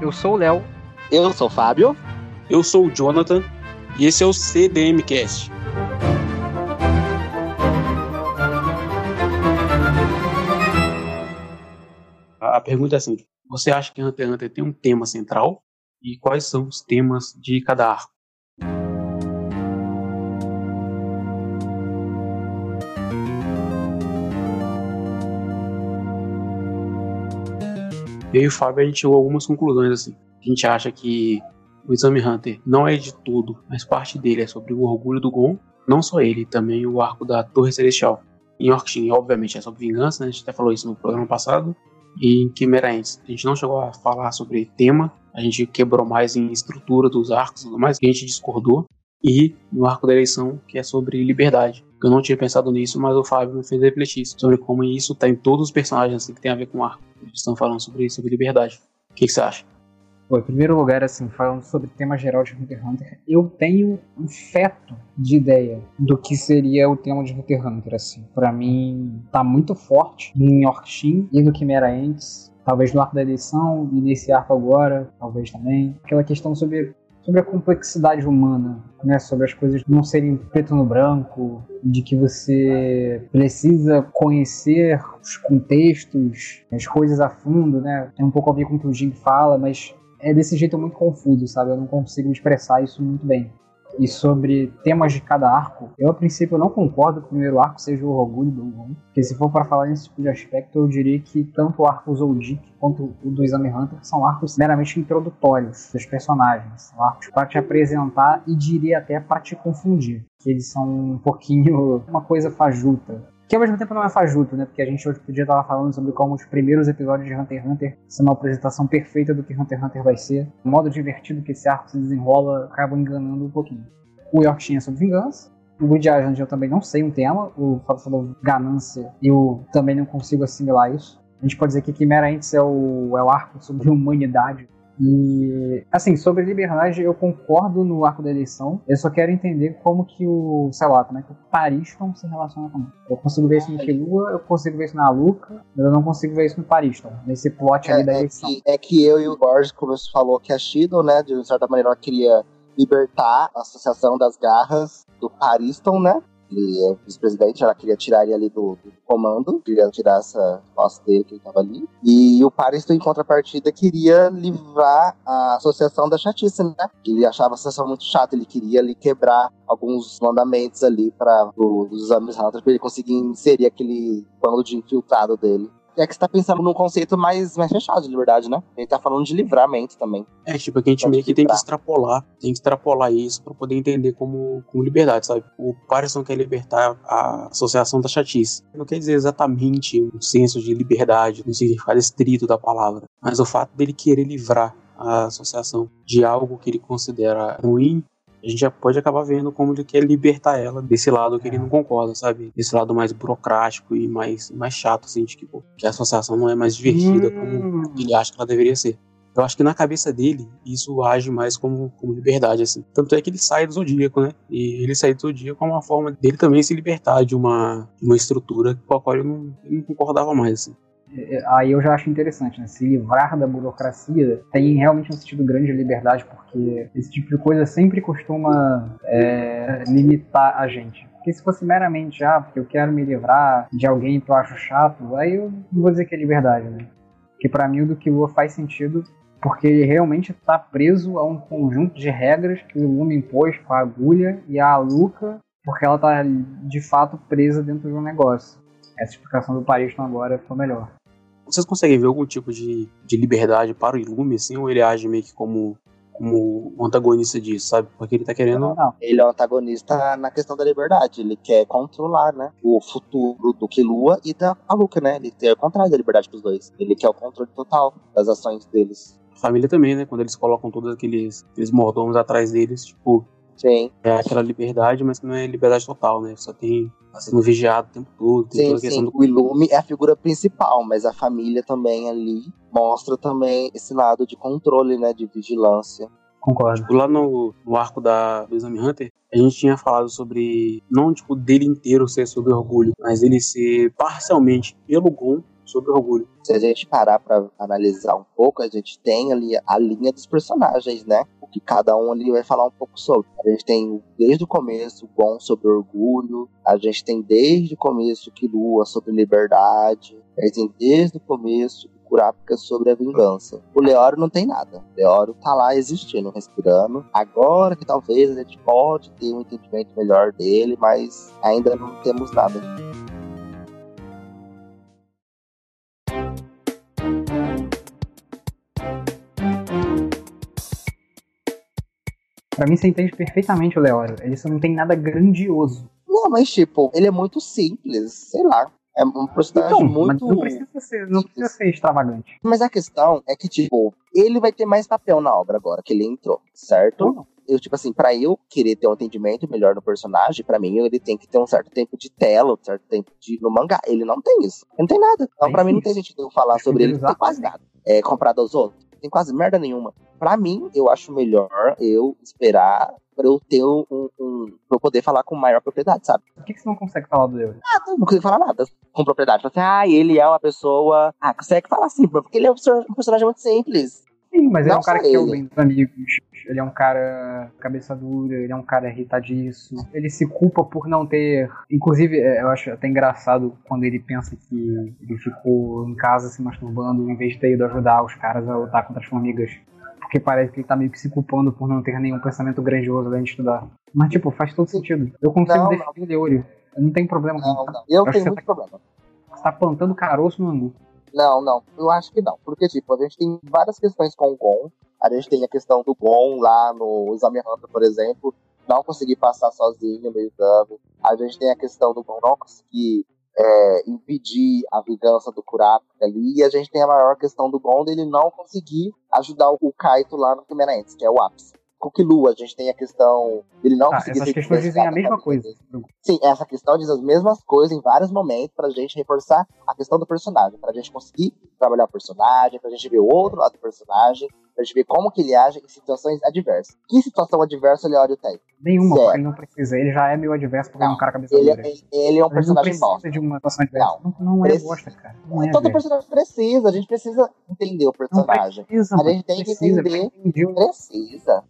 Eu sou o Léo. Eu sou o Fábio. Eu sou o Jonathan. E esse é o CDMcast. A pergunta é assim: você acha que Hunter x Hunter tem um tema central? E quais são os temas de cada arco? Eu e o Fábio a gente chegou a algumas conclusões assim. A gente acha que o Exame Hunter não é de tudo, mas parte dele é sobre o orgulho do Gon. Não só ele, também o arco da Torre Celestial. Em Orkshin, obviamente, é sobre vingança, né? a gente até falou isso no programa passado. E em Chimera Ants, a gente não chegou a falar sobre tema, a gente quebrou mais em estrutura dos arcos e tudo mais, que a gente discordou. E no arco da eleição, que é sobre liberdade. Eu não tinha pensado nisso, mas o Fábio me fez refletir sobre como isso está em todos os personagens assim, que tem a ver com o arco. Eles estão falando sobre, sobre liberdade. O que, você acha? Bom, em primeiro lugar, assim, falando sobre o tema geral de Hunter x Hunter, eu tenho um feto de ideia do que seria o tema de Hunter x Hunter, assim. Pra mim, tá muito forte em Orkshin e no Chimera Ants, talvez no arco da eleição e nesse arco agora, talvez também. Aquela questão sobre sobre a complexidade humana, né? Sobre as coisas não serem preto no branco, de que você precisa conhecer os contextos, as coisas a fundo, né? Tem um pouco a ver com o que o Jim fala, mas é desse jeito muito confuso, sabe? Eu não consigo expressar isso muito bem. E sobre temas de cada arco, eu a princípio não concordo que o primeiro arco seja o orgulho do Gon, porque se for para falar nesse tipo de aspecto, eu diria que tanto o arco Zoldyck quanto o do Exame Hunter são arcos meramente introdutórios dos personagens, são arcos para te apresentar e diria até para te confundir, que eles são um pouquinho uma coisa fajuta que ao mesmo tempo não é fajuto, né? Porque a gente hoje podia estar falando sobre como os primeiros episódios de Hunter x Hunter são uma apresentação perfeita do que Hunter x Hunter vai ser. O modo divertido que esse arco se desenrola acaba enganando um pouquinho. O York é sobre vingança. O Good Island eu também não sei um tema. O Fábio falou ganância. Eu também não consigo assimilar isso. A gente pode dizer que Chimera Ants é o, é o arco sobre humanidade e, assim, sobre liberdade, eu concordo no arco da eleição. Eu só quero entender como que o, sei lá, como é que o Pariston se relaciona com isso. Eu consigo ver isso no Kilua, eu consigo ver isso na Luca, mas eu não consigo ver isso no Pariston, nesse plot é, ali da eleição. É que, é que eu e o Borges, como você falou, que a Shido, né, de certa maneira, ela queria libertar a Associação das Garras do Pariston, né? Ele é vice-presidente, ela queria tirar ele ali do, do, comando, queria tirar essa posse dele que ele estava ali. E o Paris, em contrapartida, queria livrar a associação da chatice, né? Ele achava a associação muito chata, ele queria ali quebrar alguns mandamentos ali para os exames para ele conseguir inserir aquele bando de infiltrado dele é que você tá pensando num conceito mais, mais fechado de liberdade, né? Ele tá falando de livramento também. É, tipo, é que a gente meio que tem que extrapolar, tem que extrapolar isso para poder entender como, como liberdade, sabe? O Patterson quer libertar a associação da chatice. Não quer dizer exatamente um senso de liberdade, no significado estrito da palavra, mas o fato dele querer livrar a associação de algo que ele considera ruim a gente já pode acabar vendo como ele quer libertar ela desse lado que ele não concorda, sabe? Desse lado mais burocrático e mais, mais chato, assim, de que, pô, que a associação não é mais divertida hum. como ele acha que ela deveria ser. Eu acho que na cabeça dele, isso age mais como, como liberdade, assim. Tanto é que ele sai do Zodíaco, né? E ele sair do Zodíaco é uma forma dele também se libertar de uma, de uma estrutura com a qual ele não, ele não concordava mais, assim. É, aí eu já acho interessante, né? Se livrar da burocracia tem realmente um sentido grande de liberdade, porque esse tipo de coisa sempre costuma é, limitar a gente. Porque se fosse meramente, ah, porque eu quero me livrar de alguém que eu acho chato, aí eu não vou dizer que é liberdade, né? Porque para mim o do Killua faz sentido porque ele realmente está preso a um conjunto de regras que o Luma impôs com a agulha e a Luca, porque ela está de fato presa dentro de um negócio. Essa explicação do Pariston agora ficou melhor. Vocês conseguem ver algum tipo de, de liberdade para o Ilume, assim, ou ele age meio que como, como o antagonista disso, sabe? Porque ele tá querendo. Não, não. Ele é o antagonista na questão da liberdade. Ele quer controlar, né? O futuro do Kilua e da Aluka, né? Ele tem o contrário da liberdade pros dois. Ele quer o controle total das ações deles. A família também, né? Quando eles colocam todos aqueles, aqueles mordomos atrás deles, tipo, Sim. É aquela liberdade, mas que não é liberdade total, né? Só tem tá sendo vigiado o tempo todo. Tem sim, toda a questão sim. Do... O Ilume é a figura principal, mas a família também ali mostra também esse lado de controle, né? De vigilância. Concordo. Tipo, lá no, no arco da, do Exame Hunter, a gente tinha falado sobre, não tipo, dele inteiro ser sobre orgulho, mas ele ser parcialmente pelo Gon sobre orgulho. Se a gente parar para analisar um pouco, a gente tem ali a linha dos personagens, né? O que cada um ali vai falar um pouco sobre. A gente tem desde o começo o Gon sobre orgulho, a gente tem desde o começo que Lua sobre liberdade, a gente tem desde o começo Kurapika sobre a vingança. O Leório não tem nada. O Leório tá lá existindo, respirando. Agora que talvez a gente pode ter um entendimento melhor dele, mas ainda não temos nada. Pra mim, você entende perfeitamente o Leório. Ele só não tem nada grandioso. Não, mas tipo, ele é muito simples, sei lá. É um personagem então, muito. não precisa, ser, não precisa ser extravagante. Mas a questão é que, tipo, ele vai ter mais papel na obra agora que ele entrou, certo? Uhum. Eu, tipo assim, pra eu querer ter um entendimento melhor no personagem, pra mim ele tem que ter um certo tempo de tela, um certo tempo de. no mangá. Ele não tem isso. Ele não tem nada. Então, isso. mim, não tem sentido eu falar sobre ele, não tem quase nada. É comprado aos outros. Tem quase merda nenhuma. Pra mim, eu acho melhor eu esperar pra eu ter um, um, pra eu poder falar com maior propriedade, sabe? Por que, que você não consegue falar do Euro? Nada, não consigo falar nada com propriedade. Assim, ah, ele é uma pessoa. Ah, consegue falar assim, porque ele é um personagem muito simples. Sim, mas ele é um cara que é bem dos amigos. Ele é um cara cabeça dura, ele é um cara irritadiço. Ele se culpa por não ter. Inclusive, é, eu acho até engraçado quando ele pensa que ele ficou em casa se masturbando em vez de ter ido ajudar os caras a lutar contra as formigas porque parece que ele tá meio que se culpando por não ter nenhum pensamento grandioso além de estudar. Mas, tipo, faz todo sentido. Eu consigo não, defender o Leorio. Eu não tenho problema não, com não. Eu, eu tenho muito tá, problema. Você tá plantando caroço no angu. Não, não. Eu acho que não. Porque, tipo, a gente tem várias questões com o Gon. A gente tem a questão do Gon lá no Exame Hunter, por exemplo, não conseguir passar sozinho no exame. A gente tem a questão do Gon não conseguir é, impedir a vingança do Kurapika ali. E a gente tem a maior questão do Gon ele não conseguir ajudar o Kaito lá no Primeira Ents, que é o ápice. Kukilu, a gente tem a questão dele não ah, conseguir essas questões dizem a mesma coisa. Sim, essa questão diz as mesmas coisas em vários momentos pra gente reforçar a questão do personagem, pra gente conseguir trabalhar o personagem, pra gente ver o outro lado do personagem, pra gente ver como que ele age em situações adversas. Que situação adversa o Leório tem? Nenhuma, porque ele não precisa. Ele já é meio adverso porque não, é um cara cabeça ele, dura. Ele, ele é um personagem. Ele não precisa de uma situação adversa. Não, não, não é bosta, cara. Não é Todo personagem precisa. A gente precisa entender o personagem. Precisa, a gente tem precisa, que entender. Precisa.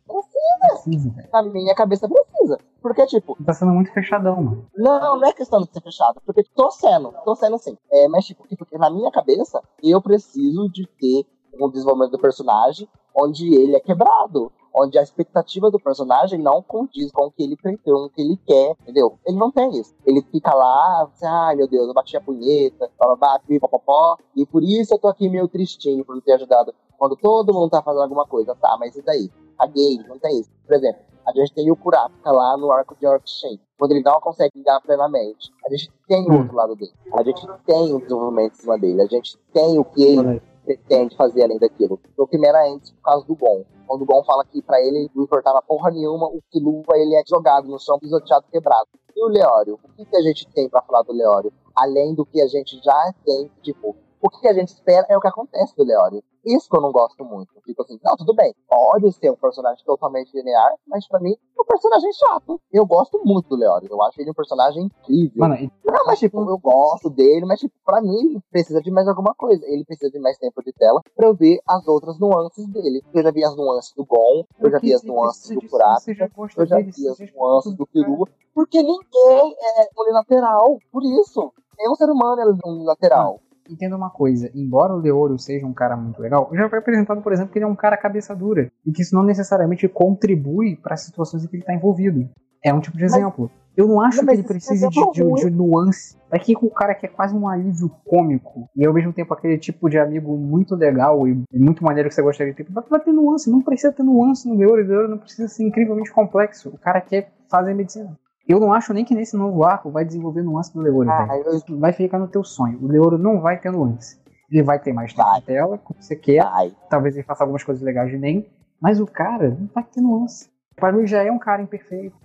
Precisa Na minha cabeça precisa. Porque, tipo. Tá sendo muito fechadão, mano. Não, não é questão de ser fechado. Porque tô sendo. Tô sendo assim. É, mas, tipo, porque na minha cabeça, eu preciso de ter um desenvolvimento do personagem onde ele é quebrado onde a expectativa do personagem não condiz com o que ele pretende, com o que ele quer, entendeu? Ele não tem isso. Ele fica lá, assim, ai meu Deus, eu bati a punheta, bababá, pipopopó, e por isso eu tô aqui meio tristinho por não ter ajudado quando todo mundo tá fazendo alguma coisa. Tá, mas e daí? A gay, não tem isso. Por exemplo, a gente tem o Kurapika lá no arco de Yorkshire, quando ele não consegue lidar plenamente. A gente tem o outro lado dele. A gente tem o desenvolvimento em cima dele. A gente tem o que ele pretende fazer além daquilo. No Quimera antes, por causa do Gon. Quando o Gon fala que pra ele não importava porra nenhuma, o Killua ele é jogado no chão, pisoteado, quebrado. E o Leório? O que, que a gente tem para falar do Leório? Além do que a gente já tem, tipo, o que a gente espera é o que acontece do Leório. Isso que eu não gosto muito. Tipo assim, não, tudo bem, pode ser um personagem totalmente linear, mas pra mim é um personagem chato. Eu gosto muito do Leório. Eu acho ele um personagem incrível. Mano, e... Não, mas tipo, eu gosto dele, mas tipo, pra mim ele precisa de mais alguma coisa. Ele precisa de mais tempo de tela pra eu ver as outras nuances dele. Eu já vi as nuances do Gon, eu já vi as nuances do Kurapika, eu já vi as nuances do Kirua, porque ninguém é unilateral. Por isso, nenhum ser humano é unilateral entenda uma coisa, embora o Leoro seja um cara muito legal, já foi apresentado, por exemplo, que ele é um cara cabeça dura e que isso não necessariamente contribui para as situações em que ele está envolvido. É um tipo de exemplo. Eu não acho que ele precise de, de, de, nuance. Aqui com o cara que é quase um alívio cômico e ao mesmo tempo aquele tipo de amigo muito legal e, muito maneiro que você gostaria de ter. Vai, vai ter nuance, não precisa ter nuance no Leoro. O Leoro não precisa ser incrivelmente complexo. O cara quer fazer medicina. Eu não acho nem que nesse novo arco vai desenvolver nuance do Leoro. Ah, eu... Vai ficar no teu sonho. O Leoro não vai ter nuance. Ele vai ter mais tempo de tela, como você quer. Vai. Talvez ele faça algumas coisas legais de nem. Mas o cara não vai ter nuance. Para mim já é um cara imperfeito.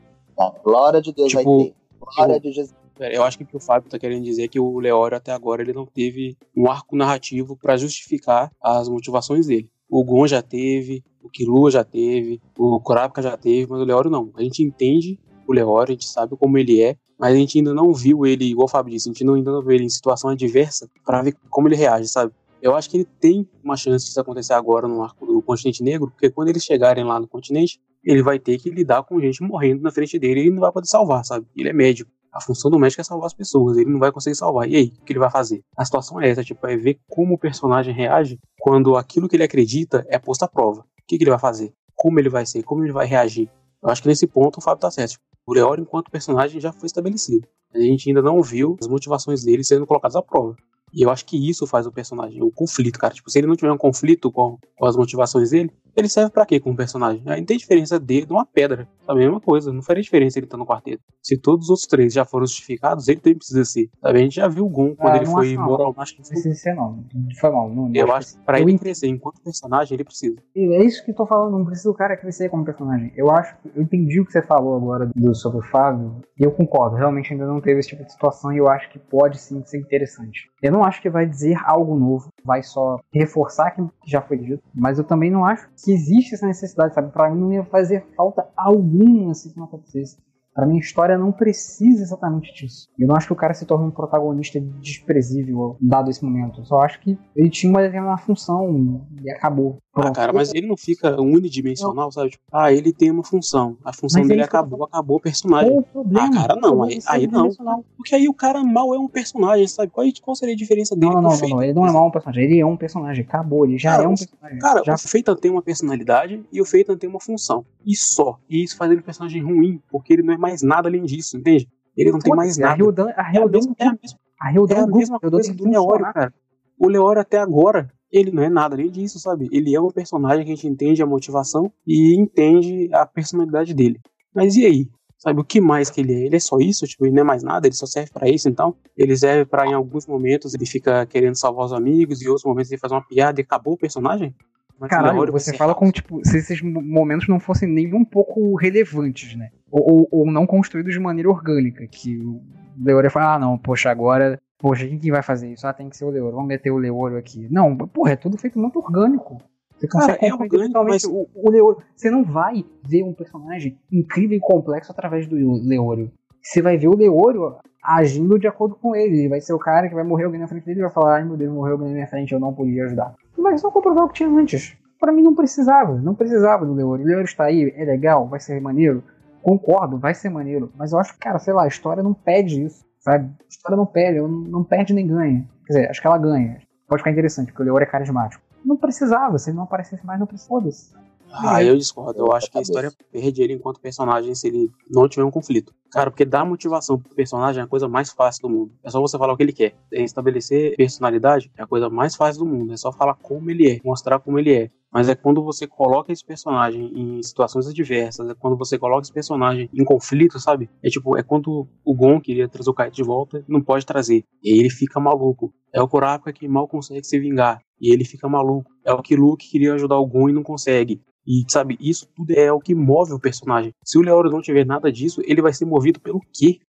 glória de Deus tipo, vai ter. Glória tipo, de Jesus. Eu acho que o que o Fábio tá querendo dizer é que o Leório até agora ele não teve um arco narrativo para justificar as motivações dele. O Gon já teve, o Killua já teve, o Kurapika já teve, mas o Leório não. A gente entende o a gente sabe como ele é, mas a gente ainda não viu ele, igual o Fábio disse, a gente ainda não viu ele em situação adversa para ver como ele reage, sabe? Eu acho que ele tem uma chance disso acontecer agora no arco do continente negro, porque quando eles chegarem lá no continente, ele vai ter que lidar com gente morrendo na frente dele e ele não vai poder salvar, sabe? Ele é médico. A função do médico é salvar as pessoas, ele não vai conseguir salvar. E aí, o que ele vai fazer? A situação é essa, tipo, é ver como o personagem reage quando aquilo que ele acredita é posto à prova. O que, que ele vai fazer? Como ele vai ser? Como ele vai reagir? Eu acho que nesse ponto o Fábio tá certo. O Leório, enquanto personagem, já foi estabelecido. A gente ainda não viu as motivações dele sendo colocadas à prova. E eu acho que isso faz o personagem, o conflito, cara. Tipo, se ele não tiver um conflito com, com as motivações dele, ele serve para quê como personagem? Aí não tem diferença dele de uma pedra. É a mesma coisa. Não faria diferença ele estar no quarteto. Se todos os três já foram justificados, ele também precisa ser. Sabe? A gente já viu o Gon quando ah, ele foi moral. Acho que não precisa ser, não. Foi mal. Não, eu acho que pra ele crescer enquanto personagem, ele precisa. É isso que eu tô falando. Não precisa o cara crescer como personagem. Eu acho. Eu entendi o que você falou agora do, sobre o Fábio. E eu concordo. Realmente ainda não teve esse tipo de situação. E eu acho que pode sim ser interessante. Eu não acho que vai dizer algo novo. Vai só reforçar aquilo que já foi dito. Mas eu também não acho que existe essa necessidade sabe? Para mim não ia fazer falta alguma se isso não acontecesse. Para mim, a história não precisa exatamente disso. Eu não acho que o cara se torne um protagonista desprezível dado esse momento. Eu só acho que ele tinha uma determinada função e acabou. Ah, cara, mas ele não fica unidimensional, sabe? Tipo, ah, ele tem uma função. A função mas dele acabou, acabou o personagem. Qual o problema? Ah, cara, não. Aí, aí não. Porque aí o cara mal é um personagem, sabe? Qual, qual seria a diferença dele? Não, não, não, não, Ele não é mal um personagem. Ele é um personagem. Acabou. Ele já cara, é um personagem. Cara, já... o Feitan tem uma personalidade e o Feitan tem uma função. E só. E isso faz ele um personagem ruim, porque ele não é mais nada além disso, entende? Ele não tem mais nada. A Ryodan, a Ryodan, é a mesma, a Ryodan é a mesma coisa do Leório, cara. O Leório até agora ele não é nada além disso, sabe? Ele é um personagem que a gente entende a motivação e entende a personalidade dele. Mas e aí? Sabe o que mais que ele é? Ele é só isso? Tipo, ele não é mais nada, ele só serve para isso, então? Ele serve para em alguns momentos ele fica querendo salvar os amigos e em outros momentos ele faz uma piada e acabou o personagem? Mas Caralho, você, você fala como, tipo, se esses momentos não fossem nem um pouco relevantes, né? Ou, ou, ou não construídos de maneira orgânica, que o Leoria fala, ah, não, poxa, agora Poxa, quem que vai fazer isso? Ah, tem que ser o Leoro. Vamos meter o Leoro aqui. Não, porra, é tudo feito muito orgânico. Você consegue Cara, é orgânico, mas... o, o Leoro. Você não vai ver um personagem incrível e complexo através do Leoro. Você vai ver o Leoro agindo de acordo com ele. Ele vai ser o cara que vai morrer alguém na frente dele e vai falar: ai meu Deus, morreu alguém na minha frente, eu não podia ajudar. Mas não comprovar o que tinha antes. Para mim não precisava, não precisava do Leoro. O Leoro está aí, é legal, vai ser maneiro. Concordo, vai ser maneiro. Mas eu acho que, cara, sei lá, a história não pede isso. Sabe? A história não perde, não perde nem ganha. Quer dizer, acho que ela ganha. Pode ficar interessante, porque o Leor é carismático. Não precisava, se ele não aparecesse mais, não precisava. Ah, eu discordo. Eu acho que a história perde ele enquanto personagem se ele não tiver um conflito. Cara, porque dar motivação pro personagem é a coisa mais fácil do mundo. É só você falar o que ele quer. É estabelecer personalidade é a coisa mais fácil do mundo. É só falar como ele é, mostrar como ele é. Mas é quando você coloca esse personagem em situações adversas, é quando você coloca esse personagem em conflito, sabe? É tipo, é quando o Gon queria trazer o Kaito de volta não pode trazer. E aí ele fica maluco. É o Kurapika que mal consegue se vingar. E ele fica maluco. É o que Luke queria ajudar o Gon e não consegue. E, sabe, isso tudo é o que move o personagem. Se o Leoro não tiver nada disso, ele vai ser movido pelo quê?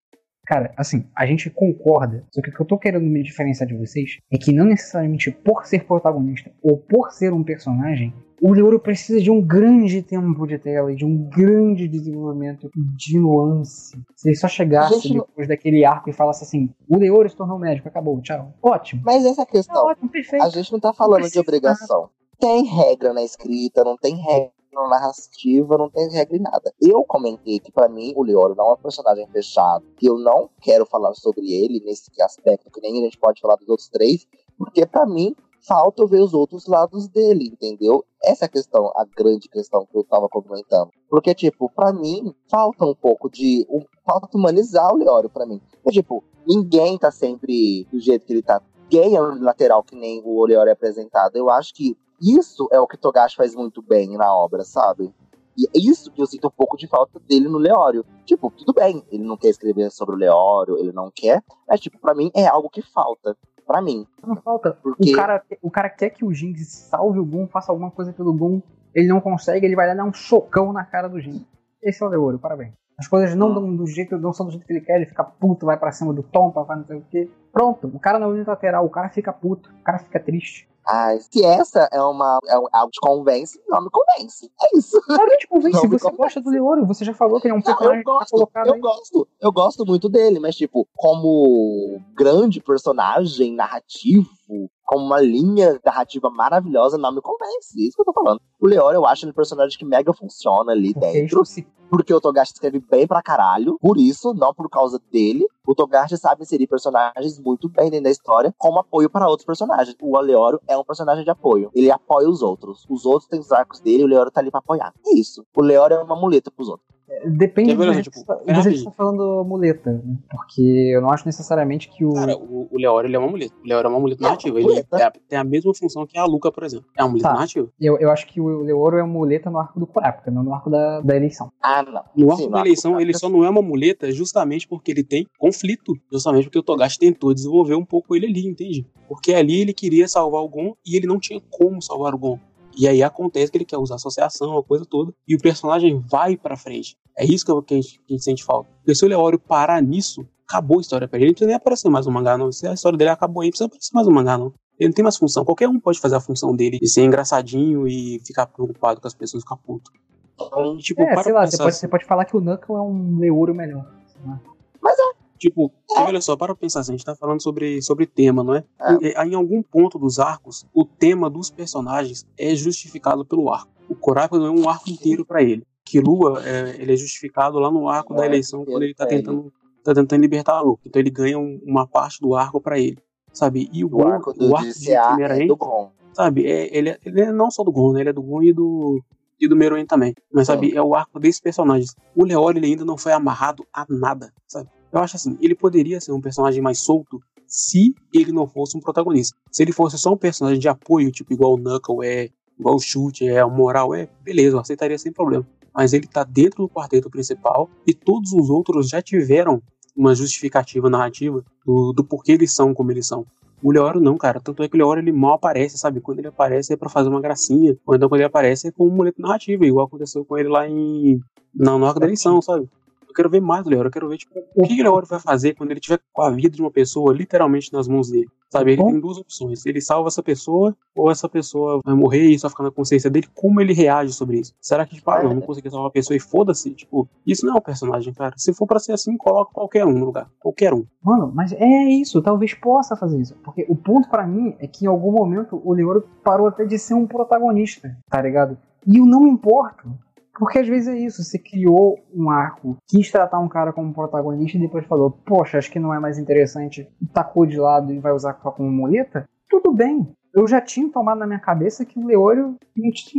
Cara, assim, a gente concorda. Só que o que eu tô querendo me diferenciar de vocês é que não necessariamente por ser protagonista ou por ser um personagem, o Leoro precisa de um grande tempo de tela e de um grande desenvolvimento de nuance. Se ele só chegasse depois daquele arco e falasse assim: o Leoro se tornou médico, acabou, tchau. Ótimo. Mas essa questão. É ótimo, perfeito. A gente não tá falando não de obrigação tem regra na escrita, não tem regra na narrativa, não tem regra em nada. Eu comentei que para mim o Leoro não é um personagem fechado, que eu não quero falar sobre ele nesse aspecto, que nem a gente pode falar dos outros três, porque para mim falta eu ver os outros lados dele, entendeu? Essa é a questão, a grande questão que eu tava comentando. Porque, tipo, para mim, falta um pouco de. Um, falta humanizar o Leório para mim. Porque, tipo, ninguém tá sempre do jeito que ele tá. Ninguém é lateral que nem o Leório é apresentado. Eu acho que isso é o que Togashi faz muito bem na obra, sabe? E é isso que eu sinto um pouco de falta dele no Leório. Tipo, tudo bem, ele não quer escrever sobre o Leório, ele não quer, mas, tipo, pra mim é algo que falta. Pra mim. Não falta. Porque... O, cara, o cara quer que o Jinx salve o Gon, faça alguma coisa pelo Gon, ele não consegue, ele vai dar um socão na cara do Jinx. Esse é o Leório, parabéns. As coisas não dão do jeito, não são do jeito que ele quer, ele fica puto, vai para cima do Tom, vai não sei o quê. Pronto, o cara não é unilateral, o cara fica puto, o cara fica triste. Ah, se essa é uma é algo que convence, não me convence. É isso. Claro que te convence. Não você gosta do Leoro, você já falou que ele é um personagem não, eu gosto, colocado Eu aí. gosto, eu gosto muito dele, mas tipo, como grande personagem narrativo, como uma linha narrativa maravilhosa, não me convence. Isso que eu tô falando. O Leor, eu acho ele um personagem que mega funciona ali dentro. Porque o Togashi escreve bem pra caralho. Por isso, não por causa dele. O Togashi sabe inserir personagens muito bem dentro da história, como apoio para outros personagens. O Aleoro é um personagem de apoio. Ele apoia os outros. Os outros têm os arcos dele, o Leoro tá ali pra apoiar. É isso. O Leoro é uma muleta pros outros. Depende do que tipo, você está falando muleta, né? porque eu não acho necessariamente que o. Cara, o, o Leório ele é uma muleta. O Leório é uma muleta narrativa. Ele é, tem a mesma função que a Luca, por exemplo. É uma muleta tá. narrativa. Eu, eu acho que o Leório é uma muleta no arco do Kurapika, não no arco da, da eleição. Ah, não. No arco Sim, da eleição, ele só não é uma muleta justamente porque ele tem conflito. Justamente porque o Togashi tentou desenvolver um pouco ele ali, entende? Porque ali ele queria salvar o Gon e ele não tinha como salvar o Gon. E aí acontece que ele quer usar associação, a coisa toda, e o personagem vai pra frente. É isso que a gente, que a gente sente falta. Porque se o Leório parar nisso, acabou a história pra ele. Ele não precisa nem aparecer mais no mangá, não. Se a história dele acabou aí, não precisa aparecer mais no mangá, não. Ele não tem mais função. Qualquer um pode fazer a função dele de ser engraçadinho e ficar preocupado com as pessoas ficar puto. Então, tipo, é, sei lá, você pode, você pode falar que o Knuckle é um Leouro melhor. Mas é. Tipo, é. olha só, para pensar assim, a gente tá falando sobre, sobre tema, não é? é? Em, em algum ponto dos arcos, o tema dos personagens é justificado pelo arco. O Kurapika não é um arco inteiro para ele que Lua é, ele é justificado lá no arco da eleição quando ele tá tentando, tá tentando libertar a Lua. Então ele ganha um, uma parte do arco para ele, sabe? E o, o arco, do, o arco de, primeira é do Gon. sabe? É, ele, é, ele é não só do Gon, né? ele é do Gon e do e do Meruem também. Mas sabe, é o arco desses personagens. O Leório ele ainda não foi amarrado a nada, sabe? Eu acho assim, ele poderia ser um personagem mais solto se ele não fosse um protagonista. Se ele fosse só um personagem de apoio, tipo igual o Knuckle é, igual o Chute é, o Moral é, beleza, eu aceitaria sem problema mas ele está dentro do quarteto principal e todos os outros já tiveram uma justificativa narrativa do, do porquê eles são como eles são. O Leoro não, cara. Tanto é que o Leoro ele mal aparece, sabe? Quando ele aparece é para fazer uma gracinha. Ou então quando ele aparece é com um moleque narrativo, igual aconteceu com ele lá em. No arco da eleição, sabe? Eu quero ver mais do Leoro. Eu quero ver, tipo, o que o Leoro vai fazer quando ele tiver com a vida de uma pessoa literalmente nas mãos dele. Sabe, ele tem duas opções. Ele salva essa pessoa, ou essa pessoa vai morrer e só ficar na consciência dele. Como ele reage sobre isso? Será que, tipo, ah, não, não consegui salvar a pessoa e foda-se? Tipo, isso não é um personagem, cara. Se for para ser assim, coloca qualquer um no lugar. Qualquer um. Mano, mas é isso. Talvez possa fazer isso. Porque o ponto para mim é que em algum momento o Leoro parou até de ser um protagonista, tá ligado? E eu não me importo. Porque às vezes é isso, você criou um arco, quis tratar um cara como protagonista e depois falou, poxa, acho que não é mais interessante, tacou de lado e vai usar como muleta, tudo bem. Eu já tinha tomado na minha cabeça que o Leório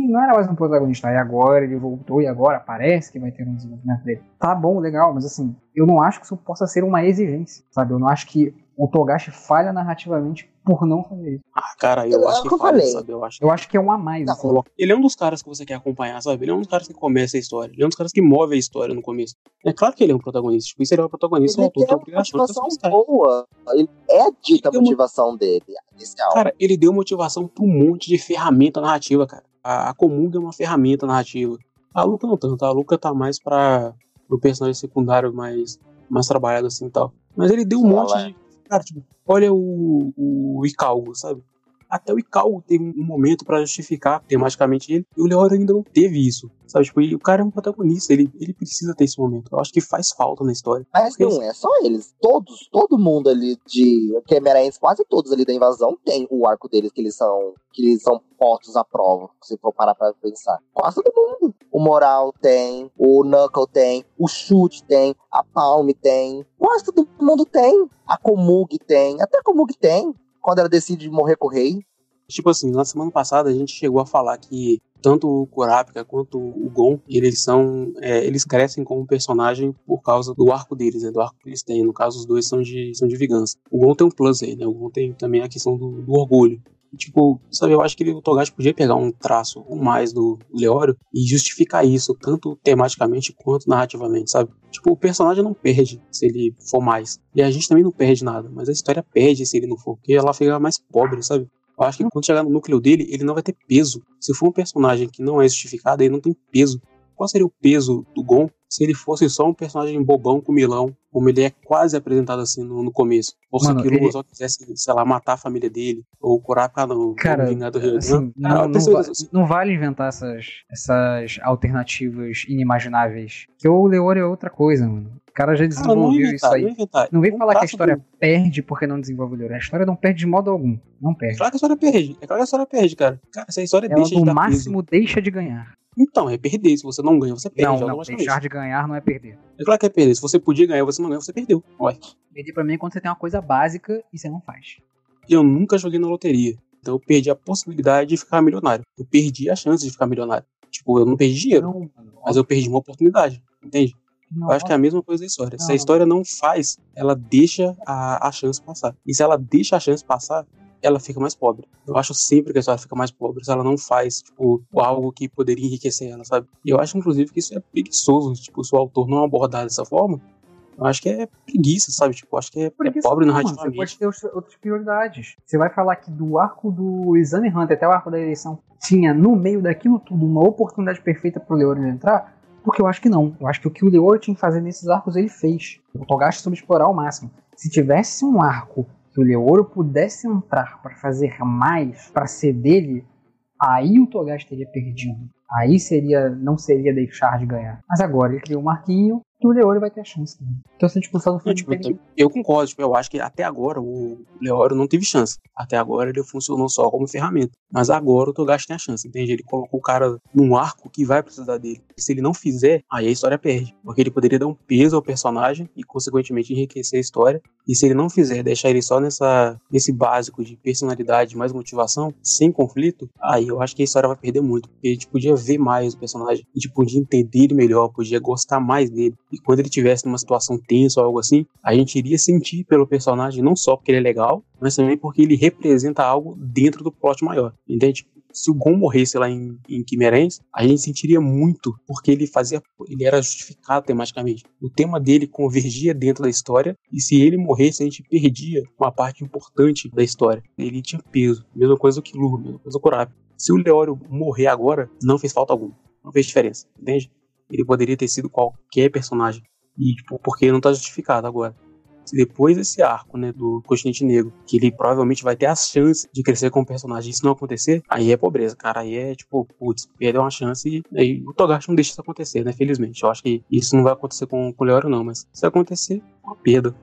não era mais um protagonista. Aí agora ele voltou e agora parece que vai ter um desenvolvimento dele. Tá bom, legal, mas assim, eu não acho que isso possa ser uma exigência, sabe? Eu não acho que o Togashi falha narrativamente por não fazer isso. Ah, cara, eu, eu acho que, que falha, sabe? Eu acho, eu acho que é um a mais. Assim. Ele é um dos caras que você quer acompanhar, sabe? Ele é um dos caras que começa a história. Ele é um dos caras que move a história no começo. É claro que ele é um protagonista. Tipo, isso ele é um protagonista, ele tem uma motivação boa. Ele é a dita a motivação uma... dele, inicial. Cara, ele deu motivação pra um monte de ferramenta narrativa, cara. A, a Comunga é uma ferramenta narrativa. A Luca não tanto, a Luca tá mais pra o personagem secundário mais, mais trabalhado assim e tal. Mas ele deu um monte de Cara, tipo, olha o, o Icalgo, sabe? Até o Icalgo teve um momento para justificar tematicamente ele, e o Leório ainda não teve isso. Sabe, tipo, o cara é um protagonista, ele, ele precisa ter esse momento. Eu acho que faz falta na história. Mas Porque não é só eles. Todos, todo mundo ali de Quemeraenses, quase todos ali da invasão, tem o arco deles que eles são que eles são postos à prova, se for parar pra pensar. Quase todo mundo. O Moral tem, o Knuckle tem, o Chute tem, a Palme tem. Quase todo mundo tem. A Komug tem, até a Komug tem quando ela decide morrer com o rei. Tipo assim, na semana passada a gente chegou a falar que tanto o Kurapika quanto o Gon, eles são, é, eles crescem como personagem por causa do arco deles, né, do arco que eles têm. No caso, os dois são de, são de vingança. O Gon tem um plus aí, né, o Gon tem também a questão do, do orgulho. Tipo, sabe, eu acho que o Togashi podia pegar um traço mais do Leório e justificar isso, tanto tematicamente quanto narrativamente, sabe? Tipo, o personagem não perde se ele for mais. E a gente também não perde nada, mas a história perde se ele não for, porque ela fica mais pobre, sabe? Eu acho que quando chegar no núcleo dele, ele não vai ter peso. Se for um personagem que não é justificado, ele não tem peso. Qual seria o peso do Gon se ele fosse só um personagem bobão com milão, como ele é quase apresentado assim no, no começo. Ou Mano, se aquilo ele... só quisesse, sei lá, matar a família dele, ou curar pra não, cara. Assim, não, não, não, não, vale inventar essas, essas alternativas inimagináveis. Que o Leore é outra coisa, mano. O cara já desenvolveu inventar, isso aí. Não, não vem falar que a história do... perde porque não desenvolve o Leore. A história não perde de modo algum. Não perde. É claro que a história perde. É claro que a história perde, cara. Cara, essa história Ela deixa de no máximo deixa de ganhar. Então, é perder. Se você não ganha, você perde. Não, não, deixar de ganhar não é perder. É claro que é perder. Se você podia ganhar você não ganha, você perdeu. Ué. Perder pra mim é quando você tem uma coisa básica e você não faz. Eu nunca joguei na loteria. Então eu perdi a possibilidade de ficar milionário. Eu perdi a chance de ficar milionário. Tipo, eu não perdi dinheiro, não, mas eu perdi uma oportunidade. Entende? Não, eu acho que é a mesma coisa da história. Não, se a história não faz, ela deixa a, a chance passar. E se ela deixa a chance passar, ela fica mais pobre. Eu acho sempre que a história fica mais pobre se ela não faz, tipo, algo que poderia enriquecer ela, sabe? E eu acho, inclusive, que isso é preguiçoso, tipo, se o autor não abordar dessa forma, eu acho que é preguiça, sabe? Tipo, acho que é, é pobre narrativamente. Você pode ter outras prioridades. Você vai falar que do arco do Exame Hunter até o arco da eleição tinha, no meio daquilo tudo, uma oportunidade perfeita pro Leoro entrar? Porque eu acho que não. Eu acho que o que o Leoro tinha que fazer nesses arcos, ele fez. O Togashi soube explorar ao máximo. Se tivesse um arco que o Leoro pudesse entrar para fazer mais, para ser dele, aí o Togashi teria perdido. Aí seria, não seria deixar de ganhar. Mas agora ele criou o Marquinho, que o Leoro vai ter a chance também. Então essa discussão não foi tipo, Eu concordo, tipo, eu acho que até agora o Leoro não teve chance. Até agora ele funcionou só como ferramenta. Mas agora o Togashi tem a chance, entende? Ele colocou o cara num arco que vai precisar dele. Se ele não fizer, aí a história perde. Porque ele poderia dar um peso ao personagem e, consequentemente, enriquecer a história. E se ele não fizer, deixar ele só nessa, nesse básico de personalidade mais motivação, sem conflito, aí eu acho que a história vai perder muito. Porque a gente podia ver mais o personagem, a gente podia entender ele melhor, podia gostar mais dele. E quando ele tivesse numa situação tensa ou algo assim, a gente iria sentir pelo personagem não só porque ele é legal, mas também porque ele representa algo dentro do plot maior. Entende? Se o Gon morresse lá em, em a gente sentiria muito, porque ele fazia. ele era justificado tematicamente. O tema dele convergia dentro da história, e se ele morresse, a gente perdia uma parte importante da história. Ele tinha peso. Mesma coisa que Lu, mesma coisa que Kurapika. Se o Leório morrer agora, não fez falta alguma. Não fez diferença, entende? Ele poderia ter sido qualquer personagem. E, tipo, porque não tá justificado agora. Depois desse arco, né, do Continente Negro, que ele provavelmente vai ter a chance de crescer como personagem. Se não acontecer, aí é pobreza, cara. Aí é tipo, putz, perdeu uma chance e aí, o Togashi não deixa isso acontecer, né? Felizmente. Eu acho que isso não vai acontecer com, com o Leoro, não. Mas se acontecer, uma perda.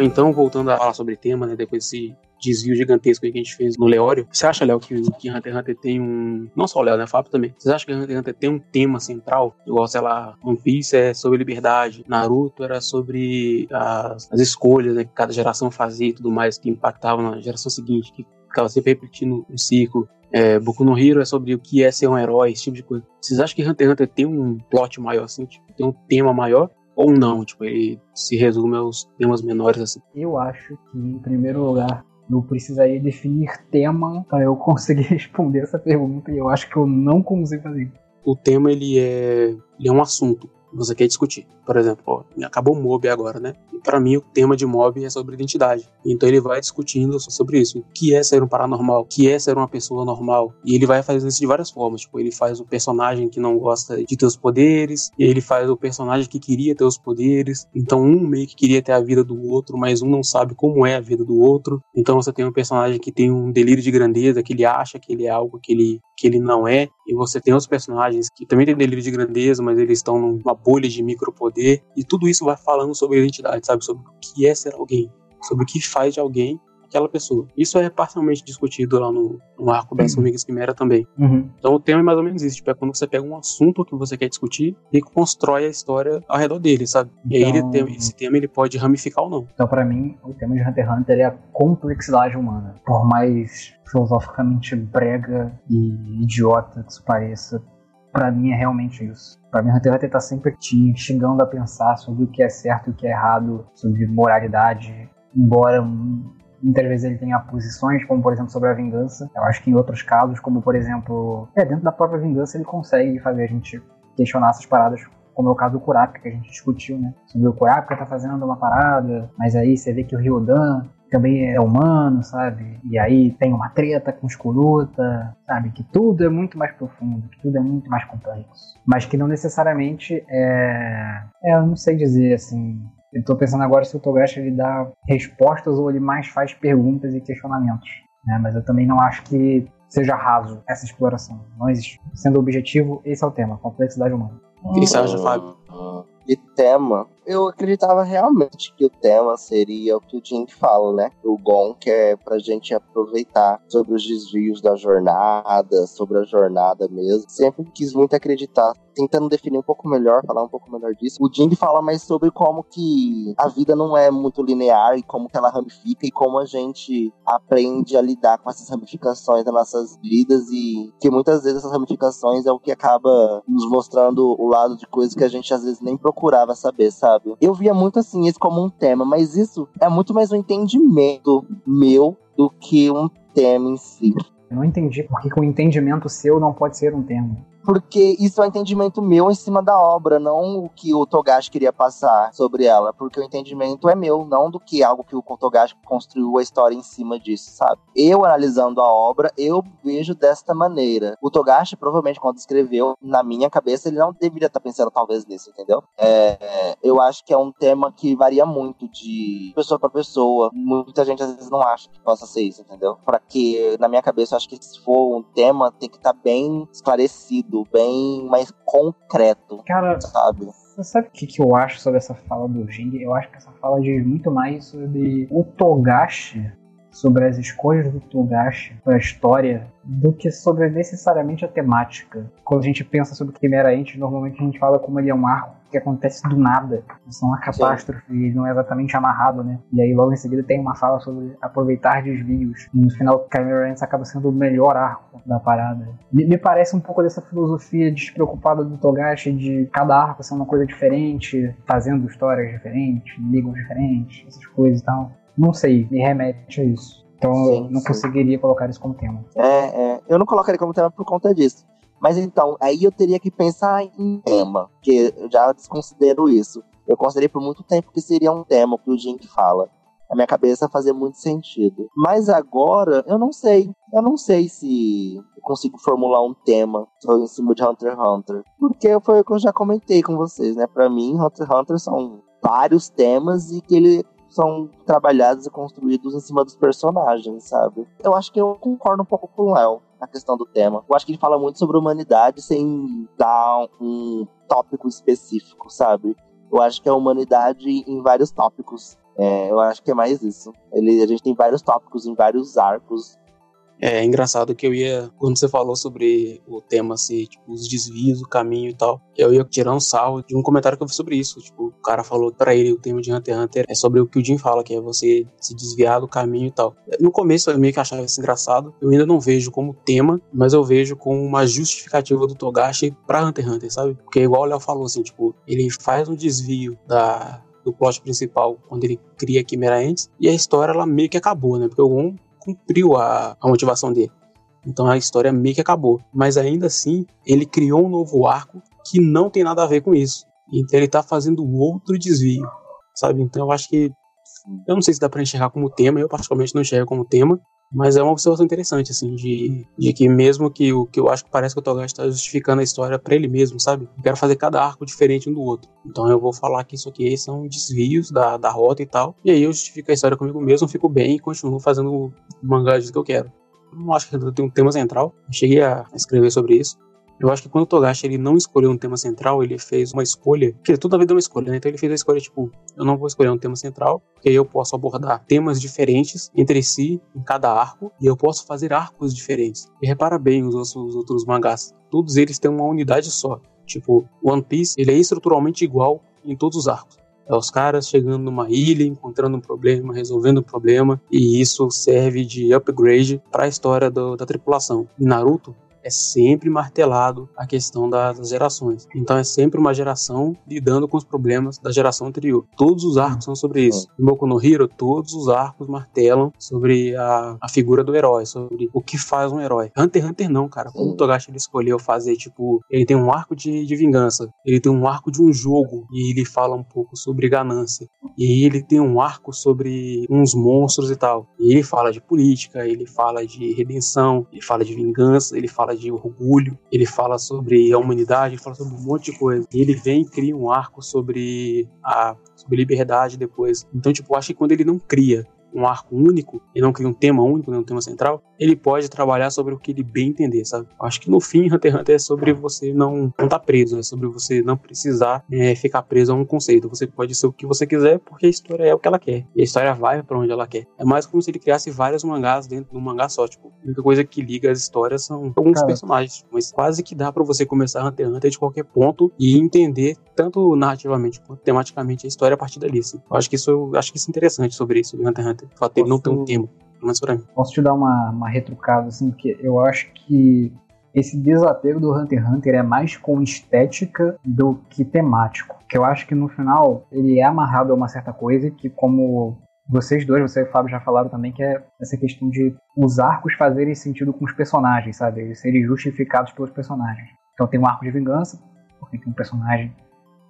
Então, voltando a falar sobre tema, né, depois desse desvio gigantesco que a gente fez no Leório, você acha, Léo, que, que Hunter x Hunter tem um... Não só o Léo, né, Fábio também. Você acha que Hunter x Hunter tem um tema central? Igual, sei lá, One Piece é sobre liberdade, Naruto era sobre as, as escolhas né, que cada geração fazia e tudo mais, que impactavam na geração seguinte, que ficava sempre repetindo um ciclo. É, Boku no Hero é sobre o que é ser um herói, esse tipo de coisa. Vocês acham que Hunter x Hunter tem um plot maior, assim, tipo, tem um tema maior? Ou não, tipo, ele se resume aos temas menores assim. Eu acho que, em primeiro lugar, eu precisaria definir tema para eu conseguir responder essa pergunta e eu acho que eu não consigo fazer. O tema ele é, ele é um assunto você quer discutir. Por exemplo, ó, acabou o MOB agora, né? para mim o tema de Mob é sobre identidade. Então ele vai discutindo sobre isso. O que é ser um paranormal? O que é ser uma pessoa normal? E ele vai fazendo isso de várias formas. Tipo, ele faz o personagem que não gosta de ter os poderes, e ele faz o personagem que queria ter os poderes. Então um meio que queria ter a vida do outro, mas um não sabe como é a vida do outro. Então você tem um personagem que tem um delírio de grandeza, que ele acha que ele é algo que ele, que ele não é. E você tem outros personagens que também têm delírio de grandeza, mas eles estão numa bolha de micropoder. E tudo isso vai falando sobre identidade, sabe? Sobre o que é ser alguém, sobre o que faz de alguém aquela pessoa. Isso é parcialmente discutido lá no, no arco das uhum. Formigas Quimera também. Uhum. Então o tema é mais ou menos isso, tipo, é quando você pega um assunto que você quer discutir e constrói a história ao redor dele, sabe? Então... E aí ele então tem, esse tema ele pode ramificar ou não. Então para mim, o tema de Hunter x Hunter é a complexidade humana. Por mais filosoficamente brega e idiota que isso pareça, para mim é realmente isso. Pra mim, x Hunter tá sempre te instigando a pensar sobre o que é certo e o que é errado, sobre moralidade, embora muitas vezes ele tenha posições, como por exemplo sobre a vingança. Eu acho que em outros casos, como por exemplo, é, dentro da própria vingança, ele consegue fazer a gente questionar essas paradas como é o caso do Kurapika, que a gente discutiu, né? Sobre o Kurapika tá fazendo uma parada, mas aí você vê que o Ryodan também é humano, sabe? E aí tem uma treta com os Kuruta, sabe? Que tudo é muito mais profundo, que tudo é muito mais complexo. Mas que não necessariamente é. É, eu não sei dizer assim. Eu tô pensando agora se o Togashi ele dá respostas ou ele mais faz perguntas e questionamentos. Né? Mas eu também não acho que seja raso essa exploração. Mas, sendo objetivo, esse é o tema, complexidade humana. O que você acha, Fábio? De tema, eu acreditava realmente que o tema seria o que o Jim fala, né? O Gon, que é pra gente aproveitar sobre os desvios da jornada, sobre a jornada mesmo. Sempre quis muito acreditar, tentando definir um pouco melhor, falar um pouco melhor disso. O Jim fala mais sobre como que a vida não é muito linear e como que ela ramifica e como a gente aprende a lidar com essas ramificações das nossas vidas e que muitas vezes essas ramificações é o que acaba nos mostrando o lado de coisas que a gente às vezes nem procurava saber, sabe? Eu via muito assim isso como um tema, mas isso é muito mais um entendimento meu do que um tema em si. Eu não entendi por que, que o entendimento seu não pode ser um tema porque isso é um entendimento meu em cima da obra, não o que o Togashi queria passar sobre ela, porque o entendimento é meu, não do que algo que o Togashi construiu a história em cima disso, sabe? Eu analisando a obra, eu vejo desta maneira. O Togashi provavelmente quando escreveu, na minha cabeça, ele não deveria estar pensando talvez nisso, entendeu? É, eu acho que é um tema que varia muito de pessoa para pessoa. Muita gente às vezes não acha que possa ser isso, entendeu? Para que na minha cabeça eu acho que se for um tema tem que estar tá bem esclarecido bem mais concreto. Cara, sabe? Você sabe o que, que eu acho sobre essa fala do Jing? Eu acho que essa fala diz muito mais sobre o Togashi, sobre as escolhas do Togashi para a história, do que sobre necessariamente a temática. Quando a gente pensa sobre o Quimera Entes, normalmente a gente fala como ele é um arco que acontece do nada. Isso é uma catástrofe, Sim. ele não é exatamente amarrado, né? E aí logo em seguida tem uma fala sobre aproveitar desvios. E no final, Cameron acaba sendo o melhor arco da parada. Me, me, parece um pouco dessa filosofia despreocupada do Togashi de cada arco ser uma coisa diferente, fazendo histórias diferentes, inimigos diferentes, essas coisas e tal. Não sei, me remete a isso. Então sim, eu não sim. conseguiria colocar isso como tema. É, é, eu não colocaria como tema por conta disso. Mas então, aí eu teria que pensar em tema, que eu já desconsidero isso. Eu considerei por muito tempo que seria um tema que o Jink fala. Na minha cabeça fazia muito sentido. Mas agora, eu não sei. Eu não sei se eu consigo formular um tema em cima de Hunter x Hunter. Porque foi o que eu já comentei com vocês, né? Pra mim, Hunter x Hunter são vários temas e que ele são trabalhados e construídos em cima dos personagens, sabe? Eu acho que eu concordo um pouco com o Léo na questão do tema. Eu acho que ele fala muito sobre humanidade sem dar um tópico específico, sabe? Eu acho que é a humanidade em vários tópicos. É, eu acho que é mais isso. Ele, a gente tem vários tópicos em vários arcos é, engraçado que eu ia, quando você falou sobre o tema ser, tipo, os desvios, o caminho e tal, eu ia tirar um salvo de um comentário que eu vi sobre isso. Tipo, o cara falou para ele o tema de Hunter x Hunter é sobre o que o Jim fala, que é você se desviar do caminho e tal. No começo eu meio que achava isso engraçado. Eu ainda não vejo como tema, mas eu vejo como uma justificativa do Togashi pra Hunter x Hunter, sabe? Porque igual o Léo falou, assim, tipo, ele faz um desvio da, do plot principal quando ele cria a Quimera antes, e a história ela meio que acabou, né? Porque o Gon cumpriu a, a motivação dele. Então a história meio que acabou. Mas ainda assim, ele criou um novo arco que não tem nada a ver com isso. Então ele tá fazendo outro desvio, sabe? Então eu acho que. Eu não sei se dá pra enxergar como tema, eu particularmente não enxergo como tema, mas é uma observação interessante, assim, de, de que mesmo que o que eu acho que parece que o Togashi está justificando a história para ele mesmo, sabe? Eu quero fazer cada arco diferente um do outro. Então eu vou falar que isso aqui são desvios da, da rota e tal. E aí eu justifico a história comigo mesmo, fico bem e continuo fazendo o mangá do que eu quero. não acho que tem um tema central. Cheguei a escrever sobre isso. Eu acho que quando o Togashi ele não escolheu um tema central, ele fez uma escolha, que toda vida é uma escolha, né? Então ele fez a escolha tipo, eu não vou escolher um tema central, porque aí eu posso abordar temas diferentes entre si em cada arco e eu posso fazer arcos diferentes. E repara bem os, os outros mangás, todos eles têm uma unidade só. Tipo, One Piece, ele é estruturalmente igual em todos os arcos. É os caras chegando numa ilha, encontrando um problema, resolvendo um problema, e isso serve de upgrade para a história do, da tripulação. Em Naruto, é sempre martelado a questão das gerações. Então é sempre uma geração lidando com os problemas da geração anterior. Todos os arcos são sobre isso. Em Boku no Hero, todos os arcos martelam sobre a, a figura do herói, sobre o que faz um herói. Hunter x Hunter não, cara. Como o Togashi ele escolheu fazer, tipo, ele tem um arco de, de vingança, ele tem um arco de um jogo e ele fala um pouco sobre ganância. E ele tem um arco sobre uns monstros e tal. E ele fala de política, ele fala de redenção, ele fala de vingança, ele fala de orgulho, ele fala sobre a humanidade, ele fala sobre um monte de coisa. E ele vem e cria um arco sobre a sobre liberdade depois. Então, tipo, acho que quando ele não cria um arco único e não cria um tema único, né, um tema central, ele pode trabalhar sobre o que ele bem entender, sabe? Acho que no fim, Hunter x Hunter é sobre você não estar tá preso, é sobre você não precisar é, ficar preso a um conceito. Você pode ser o que você quiser porque a história é o que ela quer. E a história vai para onde ela quer. É mais como se ele criasse vários mangás dentro de um mangá só. Tipo, a única coisa que liga as histórias são alguns Cara. personagens. Mas quase que dá para você começar Hunter x Hunter de qualquer ponto e entender tanto narrativamente quanto tematicamente a história a partir dali. Assim. Eu acho que isso, acho que isso é interessante sobre isso, Hunter x Hunter. O fato dele não ter um tema pra mim. Posso te dar uma, uma retrucada, assim, porque eu acho que esse desapego do Hunter x Hunter é mais com estética do que temático. Que eu acho que no final ele é amarrado a uma certa coisa que, como vocês dois, você e o Fábio já falaram também, que é essa questão de os arcos fazerem sentido com os personagens, sabe? Eles serem justificados pelos personagens. Então tem um arco de vingança, porque tem um personagem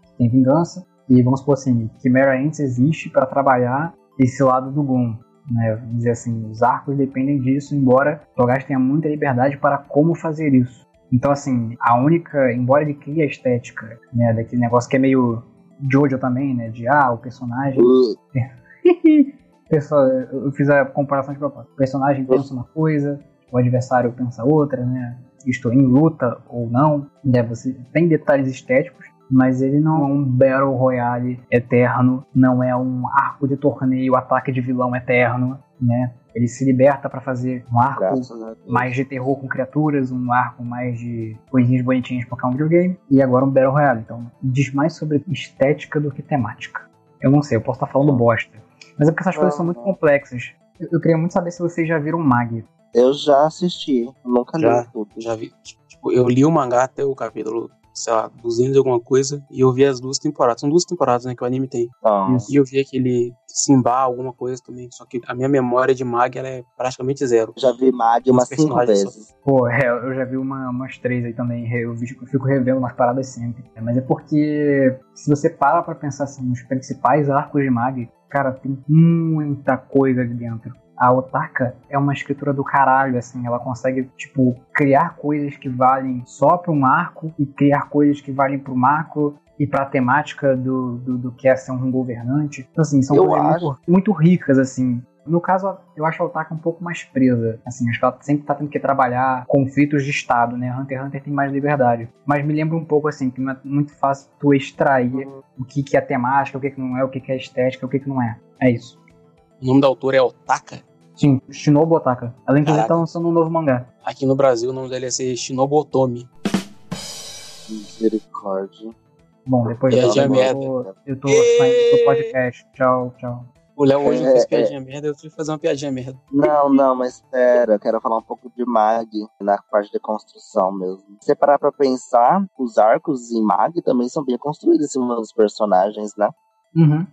que tem vingança, e vamos supor assim, que Mera Ants existe para trabalhar esse lado do Gon né? Vamos dizer assim, os arcos dependem disso, embora Togashi tenha muita liberdade para como fazer isso. Então, assim, a única, embora ele crie a estética, né, daquele negócio que é meio Jojo também, né, de ah, o personagem. Pessoal, eu fiz a comparação de propósito. O personagem pensa uma coisa, o adversário pensa outra, né? Isto em luta ou não, né? Você tem detalhes estéticos, mas ele não é um Battle Royale eterno, não é um arco de torneio, ataque de vilão eterno, né? Ele se liberta para fazer um arco mais de terror com criaturas, um arco mais de coisinhas bonitinhas pra um videogame, e agora um Battle Royale. Então, diz mais sobre estética do que temática. Eu não sei, eu posso estar falando bosta. Mas é porque essas coisas são muito complexas. Eu, eu queria muito saber se vocês já viram Mag. Eu já assisti, nunca já, li tudo. Já vi. Tipo, eu li o mangá até o capítulo sei lá, 200 e alguma coisa, e eu vi as duas temporadas. São duas temporadas, né, que o anime tem. Ah. E eu vi aquele Simba, alguma coisa também, só que a minha memória de Mag, ela é praticamente zero. Já vi Mag umas cinco vezes. Só. Pô, é, eu já vi uma, umas três aí também, eu, eu fico revendo umas paradas sempre. Mas é porque, se você para pra pensar assim, nos principais arcos de Mag, cara, tem muita coisa ali dentro a Otaka é uma escritura do caralho, assim, ela consegue, tipo, criar coisas que valem só para um arco e criar coisas que valem para o macro e para a temática do, do, do, que é ser um governante. Então, assim, são eu coisas muito, muito, ricas, assim. No caso, eu acho a Otaka um pouco mais presa. Assim, acho que ela sempre tá tendo que trabalhar conflitos de Estado, né? Hunter x Hunter tem mais liberdade. Mas me lembra um pouco, assim, que não é muito fácil tu extrair uhum. o que, que é temática, o que, que não é, o que, que é estética, o que, que não é. É isso. O nome da autora é Otaka? Sim, Shinobu Otaka. Ela inclusive tá lançando um novo mangá. Aqui no Brasil o nome dele ia ser Shinobu Otomi. Misericórdia. Bom, depois eu, merda. eu, eu tô saindo do podcast. Tchau, tchau. O Léo hoje é, fez piadinha é... merda, eu fui fazer uma piadinha merda. Não, não, mas espera, eu quero falar um pouco de Mag na parte de construção mesmo. Se você parar pra pensar, os arcos em Mag também são bem construídos em cima dos personagens, né? Uhum.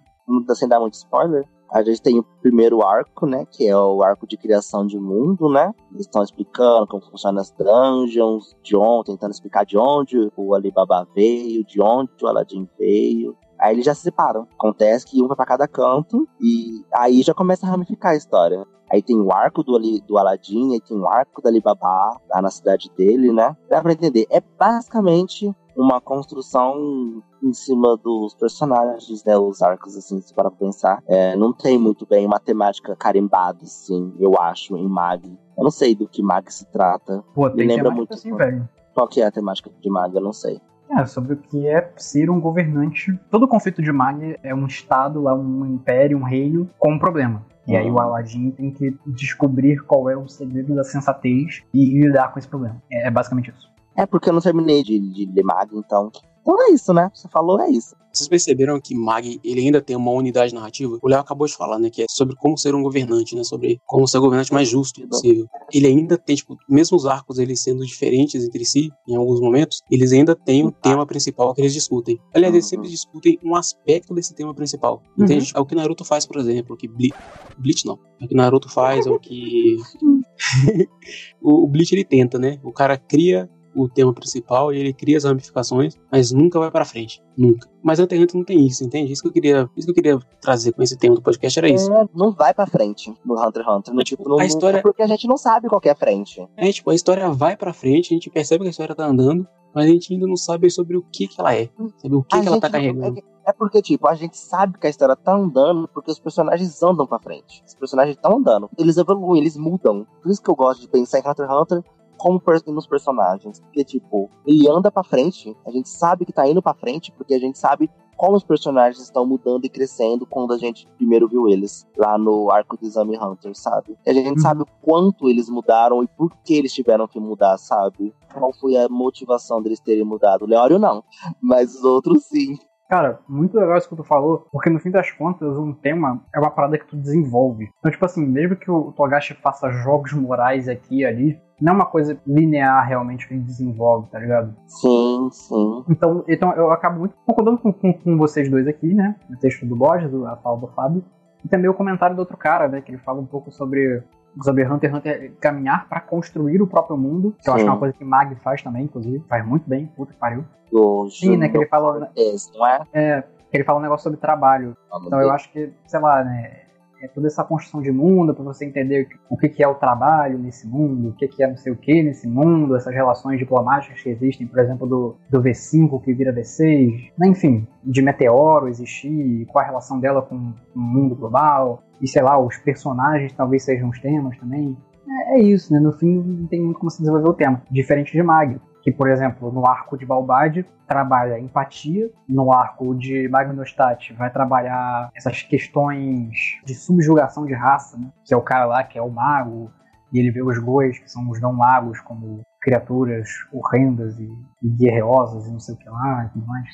Sem dar muito spoiler. A gente tem o primeiro arco, né? Que é o arco de criação de mundo, né? Eles estão explicando como funcionam as dungeons, de onde, tentando explicar de onde o Alibaba veio, de onde o Aladdin veio. Aí eles já se separam. Acontece que um vai pra cada canto e aí já começa a ramificar a história. Aí tem o arco do, do Aladdin, aí tem o arco da Alibaba lá na cidade dele, né? Dá pra entender. É basicamente uma construção em cima dos personagens, né? Os arcos, assim, se para pensar. É, não tem muito bem matemática carimbada, assim, eu acho, em Mag. Eu não sei do que Mag se trata. Pô, tem Me lembra muito assim, velho. Qual que é a temática de Mag? Eu não sei. É, sobre o que é ser um governante. Todo conflito de Mag é um estado, lá um império, um reino, com um problema. E aí o uhum. Aladdin tem que descobrir qual é o segredo da sensatez e lidar com esse problema. É, é basicamente isso. É porque eu não terminei de, de ler Mag, então Então é isso, né? Você falou, é isso. Vocês perceberam que Mag ele ainda tem uma unidade narrativa? O Léo acabou de falar, né? Que é sobre como ser um governante, né? Sobre como ser o governante mais justo possível. Ele ainda tem, tipo, mesmo os arcos eles sendo diferentes entre si, em alguns momentos, eles ainda têm o tema principal que eles discutem. Aliás, eles sempre discutem um aspecto desse tema principal. Entende? É o que Naruto faz, por exemplo, que Bleach, Bleach não. É o que Naruto faz, é o que o, o Bleach ele tenta, né? O cara cria o tema principal e ele cria as ramificações, mas nunca vai para frente. Nunca. Mas Hunter não tem isso, entende? Isso que eu queria, isso que eu queria trazer com esse tema do podcast era isso. É, não vai para frente no Hunter x Hunter. No, tipo, no, a história... porque a gente não sabe qual é a frente. É, tipo, a história vai para frente, a gente percebe que a história tá andando, mas a gente ainda não sabe sobre o que que ela é. Sabe o que, que ela tá carregando. É porque, tipo, a gente sabe que a história tá andando porque os personagens andam pra frente. Os personagens estão andando. Eles evoluem, eles mudam. Por isso que eu gosto de pensar em Hunter x Hunter como nos personagens. Porque, tipo, ele anda pra frente, a gente sabe que tá indo pra frente, porque a gente sabe como os personagens estão mudando e crescendo quando a gente primeiro viu eles lá no arco do Exame Hunter, sabe? E a gente uhum. sabe o quanto eles mudaram e por que eles tiveram que mudar, sabe? Qual foi a motivação deles terem mudado? O Leório não, mas os outros sim. Cara, muito legal isso que tu falou, porque no fim das contas, um tema é uma parada que tu desenvolve. Então, tipo assim, mesmo que o Togashi faça jogos morais aqui e ali, não é uma coisa linear realmente que ele desenvolve, tá ligado? Sim, sim. Então, então eu acabo muito concordando com, com, com vocês dois aqui, né? O texto do Borges, a fala do Fábio, e também o comentário do outro cara, né? Que ele fala um pouco sobre sobre Hunter x Hunter caminhar para construir o próprio mundo, que eu acho que é uma coisa que Mag faz também, inclusive, faz muito bem, puta que pariu. Do Sim, né, que ele falou... não é? É, que ele fala um negócio sobre trabalho. então eu acho que, sei lá, né, é toda essa construção de mundo para você entender o que, que é o trabalho nesse mundo, o que, que é não sei o que nesse mundo, essas relações diplomáticas que existem, por exemplo, do, do V5 que vira V6, né, enfim, de Meteoro existir, qual a relação dela com o mundo global, e sei lá, os personagens talvez sejam os temas também. É, é isso, né? No fim, não tem muito como se desenvolver o tema. Diferente de Mag, que, por exemplo, no arco de Balbade trabalha empatia, no arco de Magnostat vai trabalhar essas questões de subjugação de raça, né? que é o cara lá que é o mago, e ele vê os gois, que são os não magos, como criaturas horrendas e, e guerreosas e não sei o que lá e tudo mais.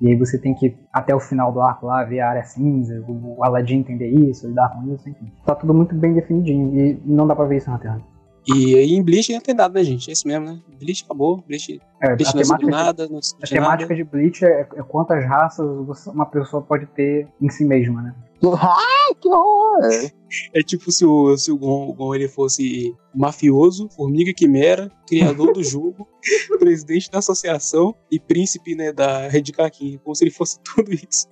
E aí você tem que, até o final do arco lá, ver a área cinza, o Aladdin entender isso, lidar com isso, enfim. Tá tudo muito bem definidinho e não dá pra ver isso na Terra. E aí em Bleach não tem nada, né, gente? É isso mesmo, né? Bleach acabou, Bleach, é, Bleach não é sobre nada, não A temática de Bleach é, é, quantas raças uma pessoa pode ter em si mesma, né? Ai, que horror! É tipo se o, se o Gon, o Gon ele fosse mafioso, formiga quimera, criador do jogo, presidente da associação e príncipe né, da Red Kakin, como se ele fosse tudo isso.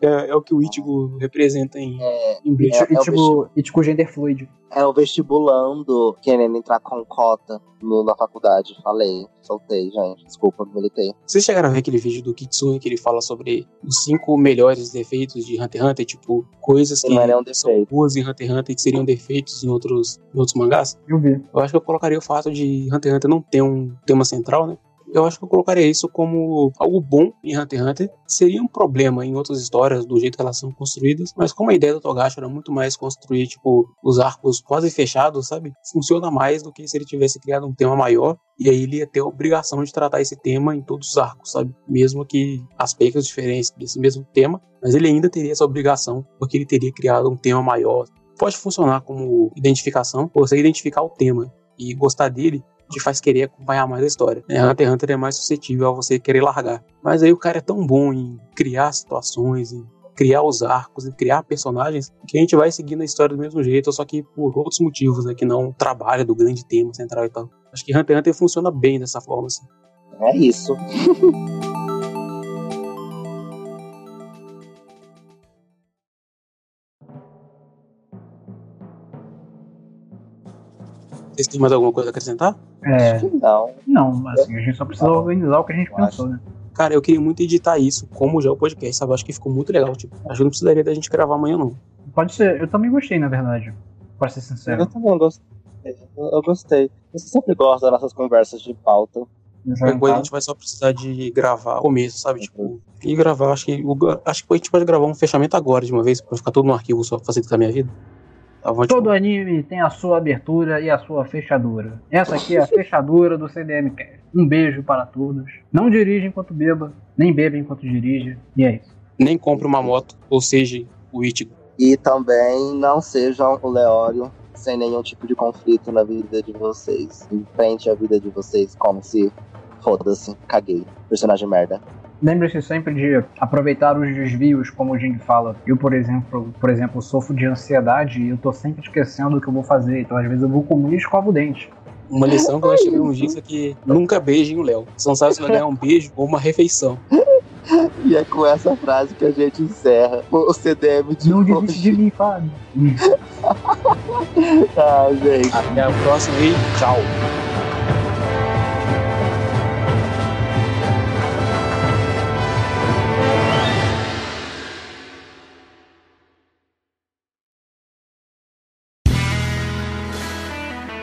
É, é, o que o Ichigo representa em, é, em Bleach. É, Ichigo, é Ichigo gender fluid. É o vestibulando querendo entrar com cota no, na faculdade. Falei, soltei, gente. Desculpa, militei. Vocês chegaram a ver aquele vídeo do Kitsune que ele fala sobre os cinco melhores defeitos de Hunter x Hunter? Tipo, coisas que um são boas em Hunter x Hunter e que seriam defeitos em outros, em outros mangás? Eu vi. Eu acho que eu colocaria o fato de Hunter x Hunter não ter um tema central, né? Eu acho que eu colocaria isso como algo bom em Hunter x Hunter. Seria um problema em outras histórias, do jeito que elas são construídas, mas como a ideia do Togashi era muito mais construir, tipo, os arcos quase fechados, sabe? Funciona mais do que se ele tivesse criado um tema maior e aí ele ia ter a obrigação de tratar esse tema em todos os arcos, sabe? Mesmo que aspectos diferentes desse mesmo tema, mas ele ainda teria essa obrigação, porque ele teria criado um tema maior. Pode funcionar como identificação, você identificar o tema e gostar dele, te faz querer acompanhar mais a história. Né? Hunter x Hunter é mais suscetível a você querer largar. Mas aí o cara é tão bom em criar situações, em criar os arcos, em criar personagens, que a gente vai seguindo a história do mesmo jeito, só que por outros motivos, né? Que não o trabalho do grande tema central e tal. Acho que Hunter x Hunter funciona bem dessa forma, assim. É isso. Vocês têm mais alguma coisa a acrescentar? É. Não. Não, assim, a gente só precisa organizar o que a gente pensou, né? Cara, eu queria muito editar isso, como já o podcast, sabe? Acho que ficou muito legal. Tipo, acho que não precisaria da gente gravar amanhã, não. Pode ser, eu também gostei, na verdade. Pra ser sincero. Eu também gostei. Eu gostei. Você sempre gosta das nossas conversas de pauta. Qualquer coisa a gente vai só precisar de gravar o começo, sabe? Tipo, e gravar, acho que, acho que a gente pode gravar um fechamento agora de uma vez, pra ficar tudo no arquivo só facilitar a minha vida. Todo anime tem a sua abertura e a sua fechadura. Essa aqui é a fechadura do CDM Cast. Um beijo para todos. Não dirija enquanto beba, nem beba enquanto dirija. E é isso. Nem compre uma moto, ou seja, o Ichigo. E também não sejam o Leório sem nenhum tipo de conflito na vida de vocês. Enfrente a vida de vocês como se foda-se, caguei. Personagem merda. Lembre-se sempre de aproveitar os desvios, como o Jing fala. Eu, por exemplo, por exemplo, sofro de ansiedade e eu tô sempre esquecendo o que eu vou fazer. Então, às vezes, eu vou comer e escovo o dente. Uma lição que nós tivemos disso é que nunca beijem o Léo. Você não sabe se vai ganhar um beijo ou uma refeição. E é com essa frase que a gente encerra o CDM de Não desiste de mim, Fábio. ah, gente. Até a próxima e tchau.